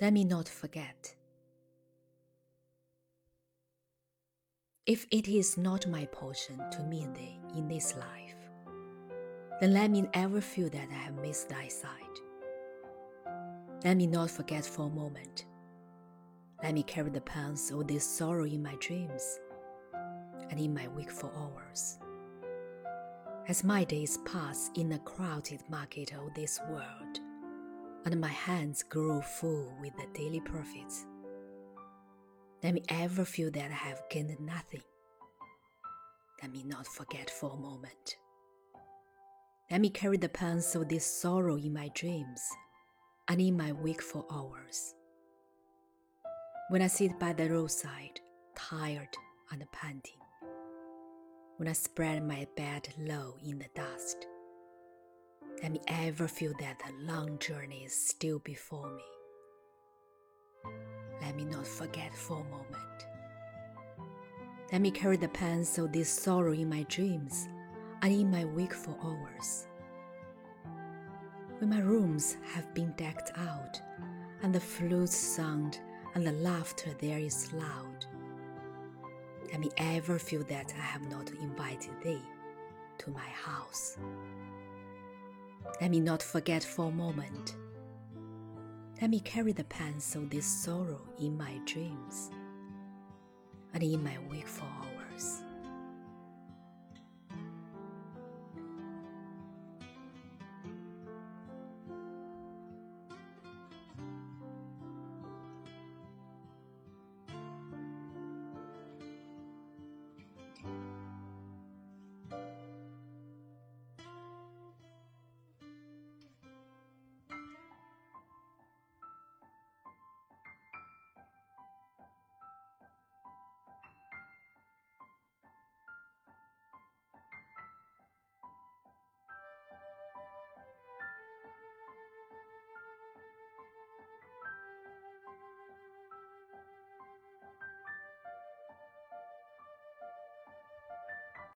Let me not forget. If it is not my portion to meet thee in this life, then let me ever feel that I have missed thy sight. Let me not forget for a moment. Let me carry the pangs of this sorrow in my dreams and in my wakeful hours. As my days pass in the crowded market of this world, and my hands grow full with the daily profits, let me ever feel that I have gained nothing. Let me not forget for a moment. Let me carry the pangs of this sorrow in my dreams and in my wakeful hours. When I sit by the roadside, tired and panting, when I spread my bed low in the dust, let me ever feel that the long journey is still before me. Let me not forget for a moment. Let me carry the of this sorrow in my dreams and in my wakeful hours. When my rooms have been decked out, and the flutes sound, and the laughter there is loud, let me ever feel that I have not invited thee to my house. Let me not forget for a moment. Let me carry the pangs of this sorrow in my dreams and in my wakeful hours.